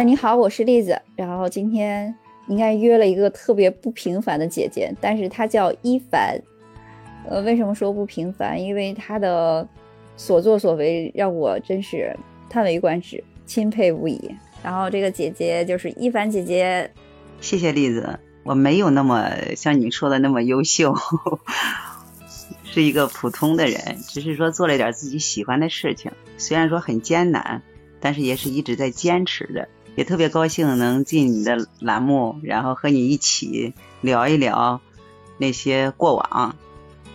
哎，你好，我是栗子。然后今天应该约了一个特别不平凡的姐姐，但是她叫一凡。呃，为什么说不平凡？因为她的所作所为让我真是叹为观止，钦佩不已。然后这个姐姐就是一凡姐姐。谢谢栗子，我没有那么像你说的那么优秀，是一个普通的人，只是说做了点自己喜欢的事情，虽然说很艰难，但是也是一直在坚持着。也特别高兴能进你的栏目，然后和你一起聊一聊那些过往。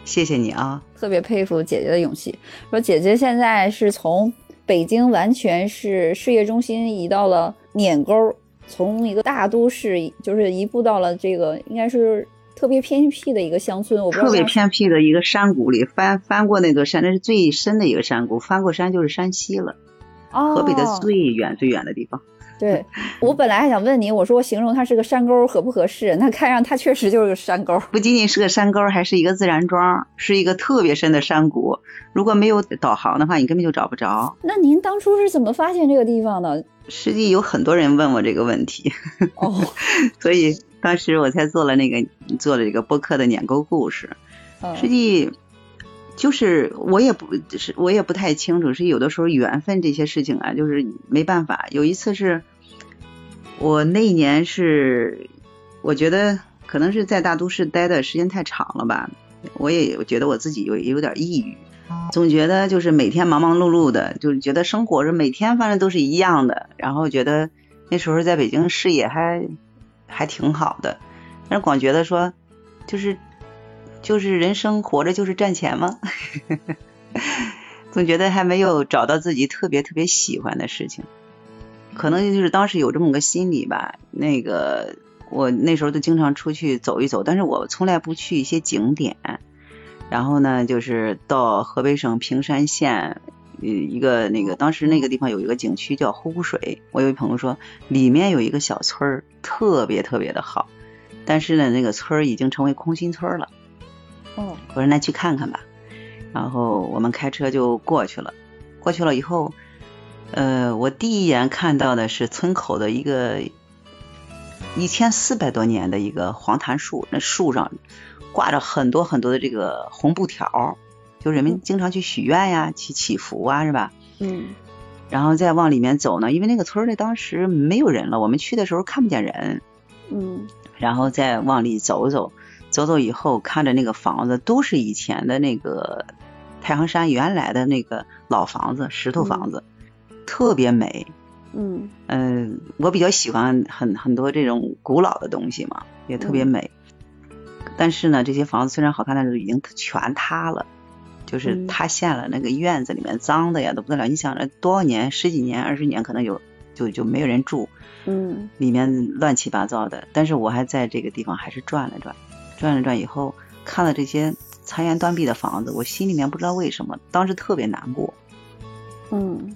谢谢你啊！特别佩服姐姐的勇气。说姐姐现在是从北京完全是事业中心移到了碾沟，从一个大都市就是移步到了这个应该是特别偏僻的一个乡村。我 特别偏僻的一个山谷里，翻翻过那座山，那是最深的一个山谷，翻过山就是山西了。哦，河北的最远最远的地方。对我本来还想问你，我说我形容它是个山沟合不合适？那看上它确实就是个山沟，不仅仅是个山沟，还是一个自然庄，是一个特别深的山谷。如果没有导航的话，你根本就找不着。那您当初是怎么发现这个地方的？实际有很多人问我这个问题，哦，所以当时我才做了那个做了这个播客的撵沟故事。实际就是我也不是我也不太清楚，是有的时候缘分这些事情啊，就是没办法。有一次是。我那一年是，我觉得可能是在大都市待的时间太长了吧，我也觉得我自己有有点抑郁，总觉得就是每天忙忙碌碌的，就是觉得生活是每天反正都是一样的，然后觉得那时候在北京事业还还挺好的，但是光觉得说就是就是人生活着就是赚钱吗？总觉得还没有找到自己特别特别喜欢的事情。可能就是当时有这么个心理吧，那个我那时候都经常出去走一走，但是我从来不去一些景点。然后呢，就是到河北省平山县，呃，一个那个当时那个地方有一个景区叫湖湖水，我有一朋友说里面有一个小村儿，特别特别的好，但是呢，那个村儿已经成为空心村了。哦，我说那去看看吧，然后我们开车就过去了，过去了以后。呃，我第一眼看到的是村口的一个一千四百多年的一个黄檀树，那树上挂着很多很多的这个红布条，就人们经常去许愿呀，去祈福啊，是吧？嗯。然后再往里面走呢，因为那个村里当时没有人了，我们去的时候看不见人。嗯。然后再往里走走，走走以后看着那个房子，都是以前的那个太行山原来的那个老房子，石头房子。特别美，嗯嗯，我比较喜欢很很多这种古老的东西嘛，也特别美。但是呢，这些房子虽然好看，但是已经全塌了，就是塌陷了。那个院子里面脏的呀都不得了。你想着多少年，十几年、二十年，可能有就就没有人住，嗯，里面乱七八糟的。但是我还在这个地方还是转了转，转了转以后，看了这些残垣断壁的房子，我心里面不知道为什么，当时特别难过，嗯。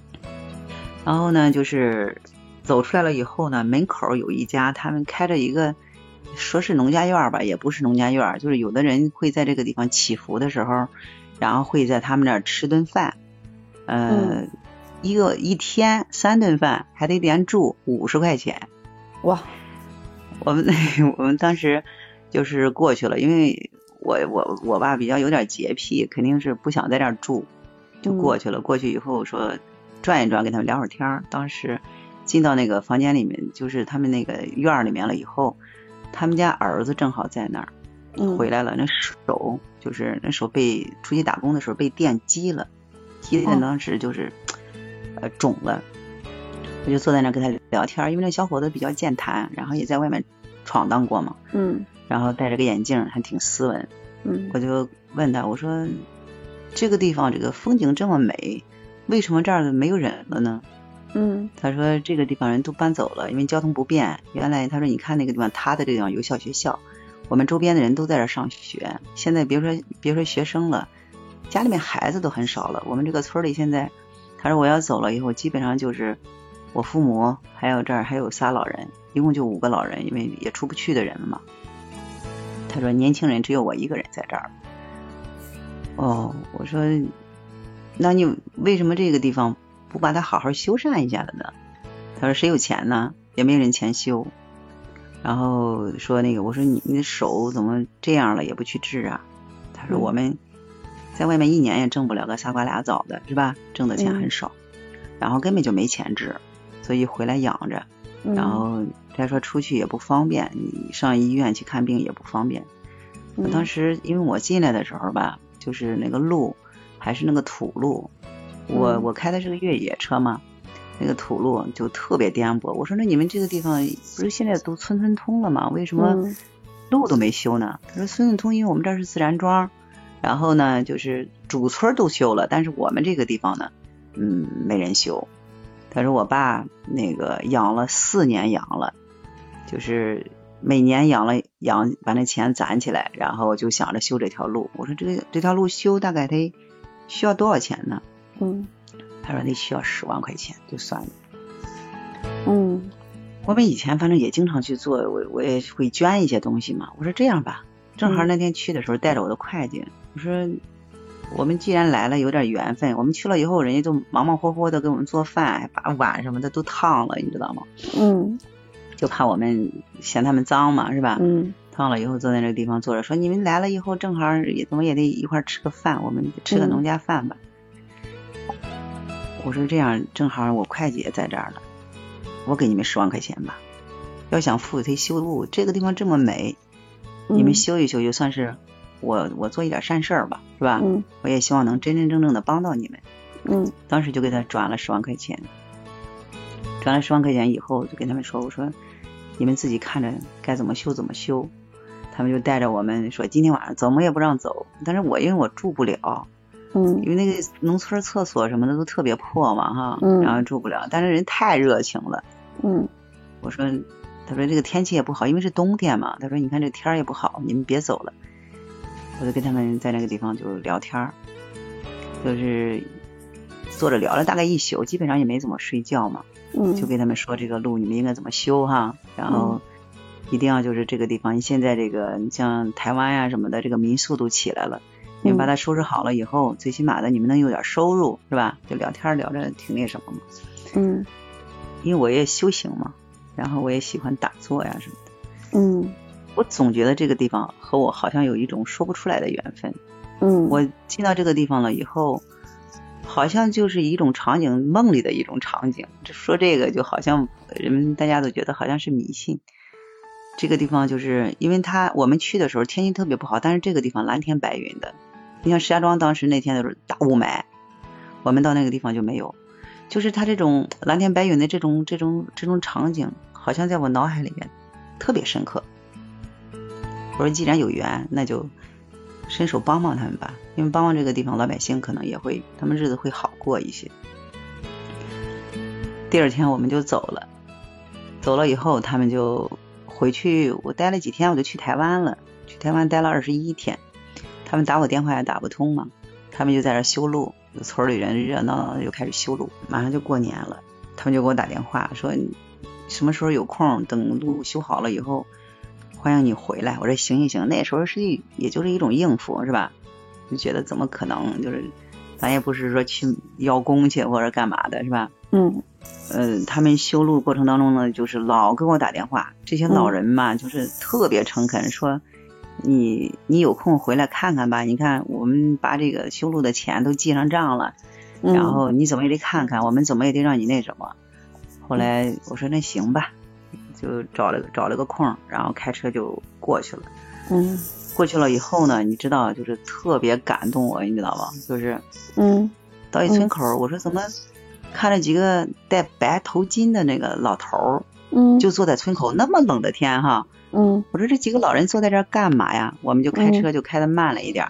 然后呢，就是走出来了以后呢，门口有一家，他们开着一个，说是农家院吧，也不是农家院，就是有的人会在这个地方祈福的时候，然后会在他们那儿吃顿饭，呃，一个一天三顿饭，还得连住五十块钱。哇！我们 我们当时就是过去了，因为我我我爸比较有点洁癖，肯定是不想在这儿住，就过去了。过去以后说。转一转，跟他们聊会儿天儿。当时进到那个房间里面，就是他们那个院儿里面了以后，他们家儿子正好在那儿，回来了。那手就是那手被出去打工的时候被电击了，击的当时就是呃肿了。我就坐在那跟他聊天，因为那小伙子比较健谈，然后也在外面闯荡过嘛。嗯。然后戴着个眼镜，还挺斯文。嗯。我就问他，我说这个地方这个风景这么美。为什么这儿没有人了呢？嗯，他说这个地方人都搬走了，因为交通不便。原来他说你看那个地方，他的这个地方有小学校，我们周边的人都在这上学。现在别说别说学生了，家里面孩子都很少了。我们这个村里现在，他说我要走了以后，基本上就是我父母还有这儿还有仨老人，一共就五个老人，因为也出不去的人了嘛。他说年轻人只有我一个人在这儿。哦，我说。那你为什么这个地方不把它好好修缮一下的呢？他说谁有钱呢？也没人钱修。然后说那个，我说你你的手怎么这样了，也不去治啊？他说我们在外面一年也挣不了个仨瓜俩枣的，是吧？挣的钱很少，然后根本就没钱治，所以回来养着。然后再说出去也不方便，你上医院去看病也不方便。我当时因为我进来的时候吧，就是那个路还是那个土路，我我开的是个越野车嘛。那个土路就特别颠簸，我说那你们这个地方不是现在都村村通了吗？为什么路都没修呢？他说村村通，因为我们这是自然庄，然后呢就是主村都修了，但是我们这个地方呢，嗯，没人修。他说我爸那个养了四年羊了，就是每年养了养，把那钱攒起来，然后就想着修这条路。我说这个这条路修大概得需要多少钱呢？嗯。他说得需要十万块钱，就算了。嗯，我们以前反正也经常去做，我我也会捐一些东西嘛。我说这样吧，正好那天去的时候带着我的会计，我说我们既然来了，有点缘分。我们去了以后，人家就忙忙活活的给我们做饭，把碗什么的都烫了，你知道吗？嗯，就怕我们嫌他们脏嘛，是吧？嗯，烫了以后坐在那个地方坐着，说你们来了以后，正好也怎么也得一块吃个饭，我们吃个农家饭吧。我说这样正好我会计也在这儿呢，我给你们十万块钱吧。要想富他修路，这个地方这么美，你们修一修就算是我我做一点善事儿吧，是吧？嗯。我也希望能真真正正的帮到你们。嗯。当时就给他转了十万块钱，转了十万块钱以后，就跟他们说：“我说你们自己看着该怎么修怎么修。”他们就带着我们说：“今天晚上怎么也不让走。”但是我因为我住不了。嗯，因为那个农村厕所什么的都特别破嘛，哈，嗯，然后住不了。但是人太热情了，嗯，我说，他说这个天气也不好，因为是冬天嘛。他说你看这天也不好，你们别走了。我就跟他们在那个地方就聊天儿，就是坐着聊了大概一宿，基本上也没怎么睡觉嘛。嗯，就跟他们说这个路你们应该怎么修哈，然后一定要就是这个地方，现在这个你像台湾呀什么的，这个民宿都起来了。你们把它收拾好了以后，最起码的你们能有点收入，是吧？就聊天聊着挺那什么嘛。嗯。因为我也修行嘛，然后我也喜欢打坐呀什么的。嗯。我总觉得这个地方和我好像有一种说不出来的缘分。嗯。我进到这个地方了以后，好像就是一种场景，梦里的一种场景。这说这个就好像人们大家都觉得好像是迷信。这个地方就是因为它我们去的时候天气特别不好，但是这个地方蓝天白云的。你像石家庄当时那天的时候大雾霾，我们到那个地方就没有，就是它这种蓝天白云的这种这种这种场景，好像在我脑海里面特别深刻。我说既然有缘，那就伸手帮帮他们吧，因为帮帮这个地方老百姓可能也会他们日子会好过一些。第二天我们就走了，走了以后他们就回去，我待了几天我就去台湾了，去台湾待了二十一天。他们打我电话也打不通嘛，他们就在这修路，村里人热闹闹的就开始修路，马上就过年了，他们就给我打电话说什么时候有空，等路修好了以后，欢迎你回来。我说行行行，那时候是也就是一种应付是吧？就觉得怎么可能，就是咱也不是说去邀功去或者干嘛的是吧？嗯，呃，他们修路过程当中呢，就是老给我打电话，这些老人嘛，就是特别诚恳说。你你有空回来看看吧，你看我们把这个修路的钱都记上账了，然后你怎么也得看看，我们怎么也得让你那什么。后来我说那行吧，就找了找了个空，然后开车就过去了。嗯，过去了以后呢，你知道就是特别感动我，你知道吧？就是嗯，到一村口，我说怎么看着几个戴白头巾的那个老头儿，嗯，就坐在村口，那么冷的天哈。嗯，我说这几个老人坐在这儿干嘛呀？我们就开车就开的慢了一点，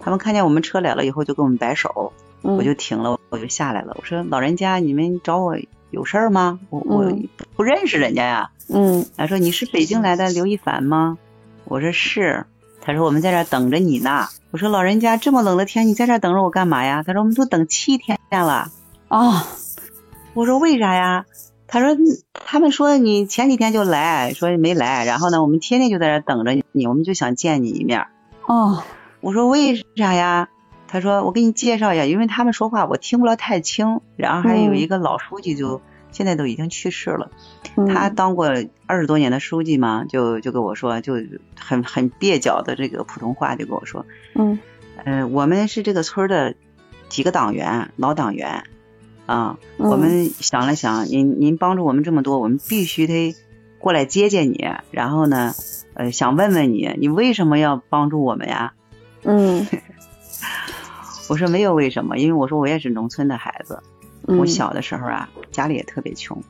他们看见我们车来了以后就跟我们摆手，我就停了，我就下来了。我说老人家，你们找我有事儿吗？我我不认识人家呀。嗯，他说你是北京来的刘一凡吗？我说是。他说我们在这等着你呢。我说老人家这么冷的天你在这等着我干嘛呀？他说我们都等七天了。哦，我说为啥呀？他说：“他们说你前几天就来说没来，然后呢，我们天天就在这等着你，我们就想见你一面。”哦，我说为啥呀？他说：“我给你介绍一下，因为他们说话我听不了太清。”然后还有一个老书记就现在都已经去世了。他当过二十多年的书记嘛，就就跟我说，就很很蹩脚的这个普通话就跟我说，嗯，呃，我们是这个村的几个党员，老党员啊，我们想了想，您您帮助我们这么多，我们必须得过来接见你，然后呢，呃，想问问你，你为什么要帮助我们呀？嗯。我说没有为什么，因为我说我也是农村的孩子，我小的时候啊，家里也特别穷，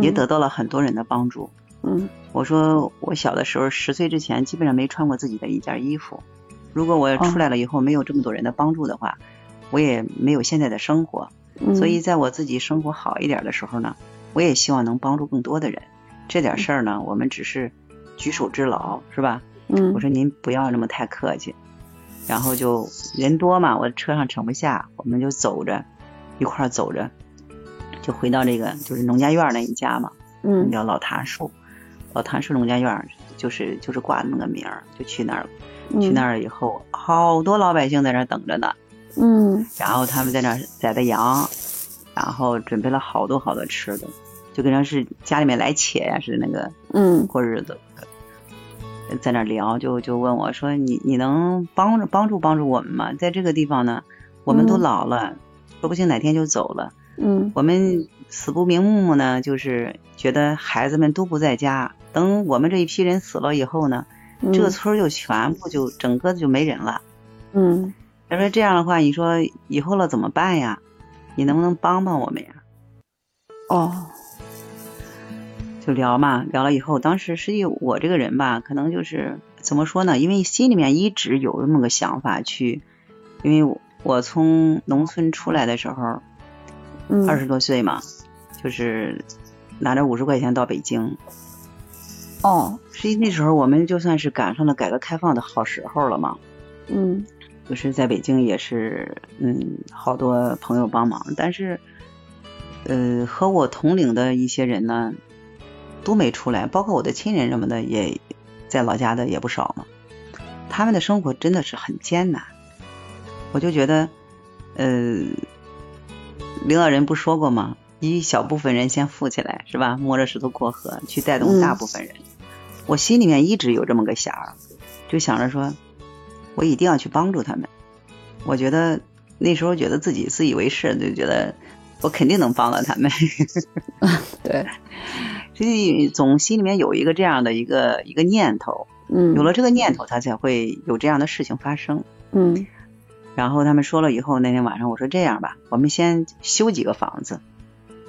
也得到了很多人的帮助。嗯，我说我小的时候十岁之前基本上没穿过自己的一件衣服，如果我出来了以后没有这么多人的帮助的话，我也没有现在的生活。所以在我自己生活好一点的时候呢，我也希望能帮助更多的人。这点事儿呢，我们只是举手之劳，是吧？嗯，我说您不要那么太客气。然后就人多嘛，我车上盛不下，我们就走着，一块儿走着，就回到这个就是农家院那一家嘛，嗯，叫老檀树，老檀树农家院就是就是挂的那个名儿，就去那儿了。去那儿以后，好多老百姓在那等着呢，嗯，然后他们在那儿宰的羊，然后准备了好多好多吃的，就跟那是家里面来且呀似的那个，嗯，过日子。在那聊，就就问我说：“你你能帮助帮助帮助我们吗？在这个地方呢，我们都老了，说不定哪天就走了。嗯，我们死不瞑目呢，就是觉得孩子们都不在家，等我们这一批人死了以后呢，这个村就全部就整个就没人了。嗯，他说这样的话，你说以后了怎么办呀？你能不能帮帮我们呀？哦。”就聊嘛，聊了以后，当时实际我这个人吧，可能就是怎么说呢？因为心里面一直有那么个想法去，因为我从农村出来的时候，二十多岁嘛，就是拿着五十块钱到北京。哦，实际那时候我们就算是赶上了改革开放的好时候了嘛。嗯，就是在北京也是，嗯，好多朋友帮忙，但是，呃，和我同龄的一些人呢。都没出来，包括我的亲人什么的，也在老家的也不少嘛。他们的生活真的是很艰难，我就觉得，呃，领导人不说过吗？一小部分人先富起来，是吧？摸着石头过河，去带动大部分人。我心里面一直有这么个想儿，就想着说，我一定要去帮助他们。我觉得那时候觉得自己自以为是，就觉得我肯定能帮到他们。对。所以总心里面有一个这样的一个一个念头，嗯，有了这个念头，他才会有这样的事情发生，嗯。然后他们说了以后，那天晚上我说这样吧，我们先修几个房子，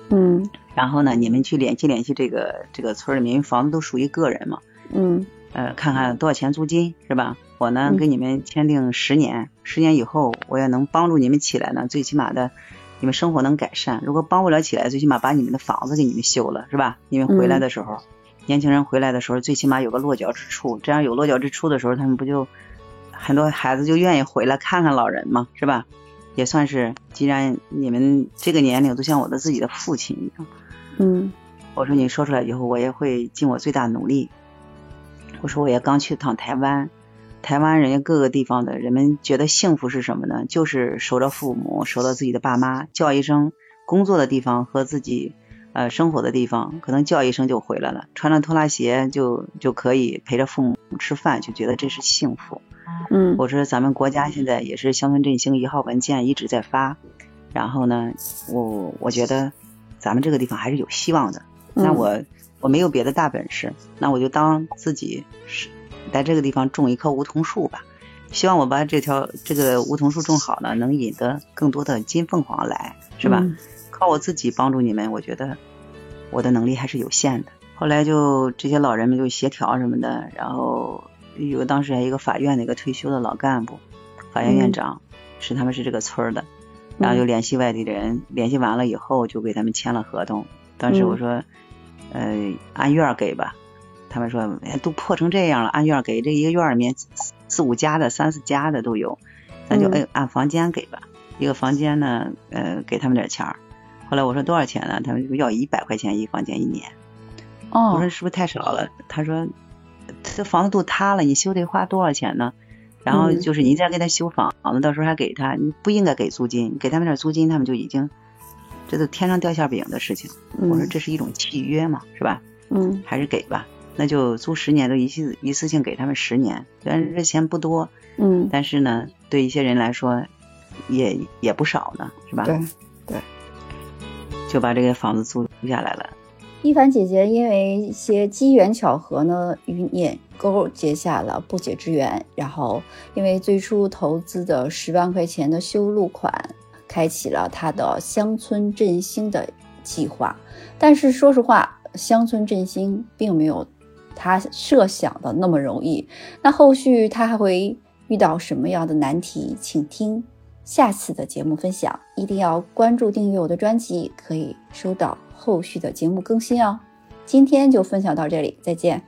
嗯。然后呢，你们去联系联系这个这个村里面，因为房子都属于个人嘛，嗯。呃，看看多少钱租金是吧？我呢给你们签订十年，十年以后我也能帮助你们起来呢，最起码的。你们生活能改善，如果帮不了起来，最起码把你们的房子给你们修了，是吧？你们回来的时候，年轻人回来的时候，最起码有个落脚之处。这样有落脚之处的时候，他们不就很多孩子就愿意回来看看老人嘛，是吧？也算是，既然你们这个年龄都像我的自己的父亲一样，嗯，我说你说出来以后，我也会尽我最大努力。我说我也刚去趟台湾。台湾人家各个地方的人们觉得幸福是什么呢？就是守着父母，守着自己的爸妈，叫一声工作的地方和自己呃生活的地方，可能叫一声就回来了，穿着拖拉鞋就就可以陪着父母吃饭，就觉得这是幸福。嗯，我说咱们国家现在也是乡村振兴一号文件一直在发，然后呢，我我觉得咱们这个地方还是有希望的。那我我没有别的大本事，那我就当自己是。在这个地方种一棵梧桐树吧，希望我把这条这个梧桐树种好了，能引得更多的金凤凰来，是吧？靠我自己帮助你们，我觉得我的能力还是有限的。后来就这些老人们就协调什么的，然后有当时还一个法院的一个退休的老干部，法院院长是他们是这个村的，然后就联系外地的人，联系完了以后就给他们签了合同。当时我说，呃，按院给吧。他们说，哎，都破成这样了，按院给这一个院里面四五家的、三四家的都有，那就按按房间给吧。一个房间呢，呃，给他们点钱儿。后来我说多少钱呢？他们要一百块钱一房间一年。哦。我说是不是太少了？他说，这房子都塌了，你修得花多少钱呢？然后就是你再给他修房子，到时候还给他，你不应该给租金，给他们点租金，他们就已经这都天上掉馅饼的事情。我说这是一种契约嘛，是吧？嗯，还是给吧，那就租十年，都一次一次性给他们十年，虽然这钱不多，嗯，但是呢，对一些人来说，也也不少呢，是吧？对对，就把这个房子租下来了。一凡姐姐因为一些机缘巧合呢，与碾沟结下了不解之缘。然后，因为最初投资的十万块钱的修路款，开启了他的乡村振兴的计划。但是说实话，乡村振兴并没有他设想的那么容易。那后续他还会遇到什么样的难题？请听下次的节目分享。一定要关注订阅我的专辑，可以收到。后续的节目更新哦，今天就分享到这里，再见。